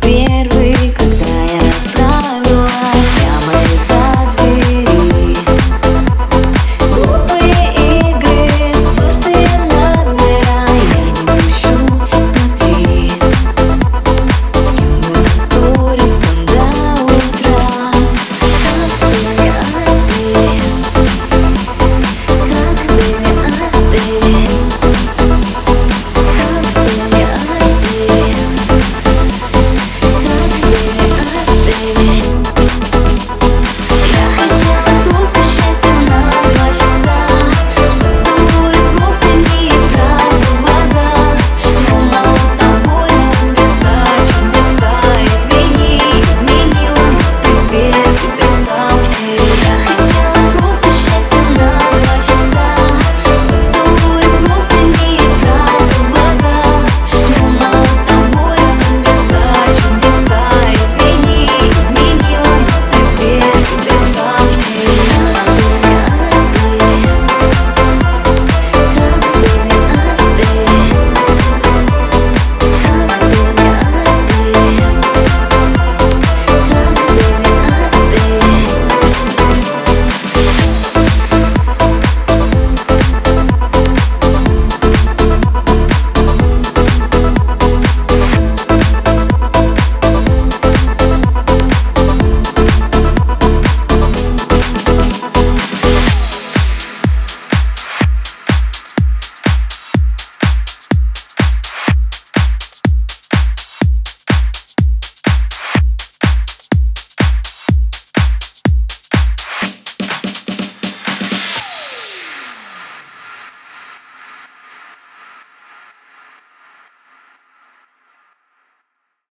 be